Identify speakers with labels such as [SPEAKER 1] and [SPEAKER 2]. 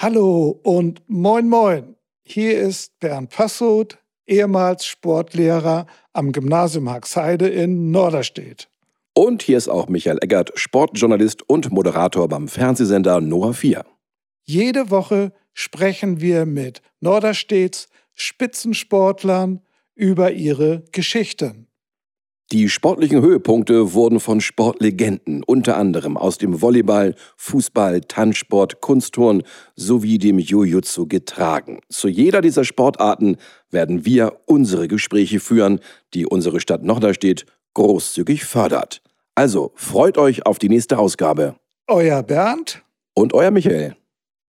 [SPEAKER 1] Hallo und moin moin. Hier ist Bernd Passoth, ehemals Sportlehrer am Gymnasium Haxheide in Norderstedt.
[SPEAKER 2] Und hier ist auch Michael Eggert, Sportjournalist und Moderator beim Fernsehsender Noah 4.
[SPEAKER 1] Jede Woche sprechen wir mit Norderstedts Spitzensportlern über ihre Geschichten.
[SPEAKER 2] Die sportlichen Höhepunkte wurden von Sportlegenden, unter anderem aus dem Volleyball, Fußball, Tanzsport, Kunstturn sowie dem Jujutsu getragen. Zu jeder dieser Sportarten werden wir unsere Gespräche führen, die unsere Stadt Norderstedt großzügig fördert. Also freut euch auf die nächste Ausgabe.
[SPEAKER 1] Euer Bernd
[SPEAKER 2] und euer Michael.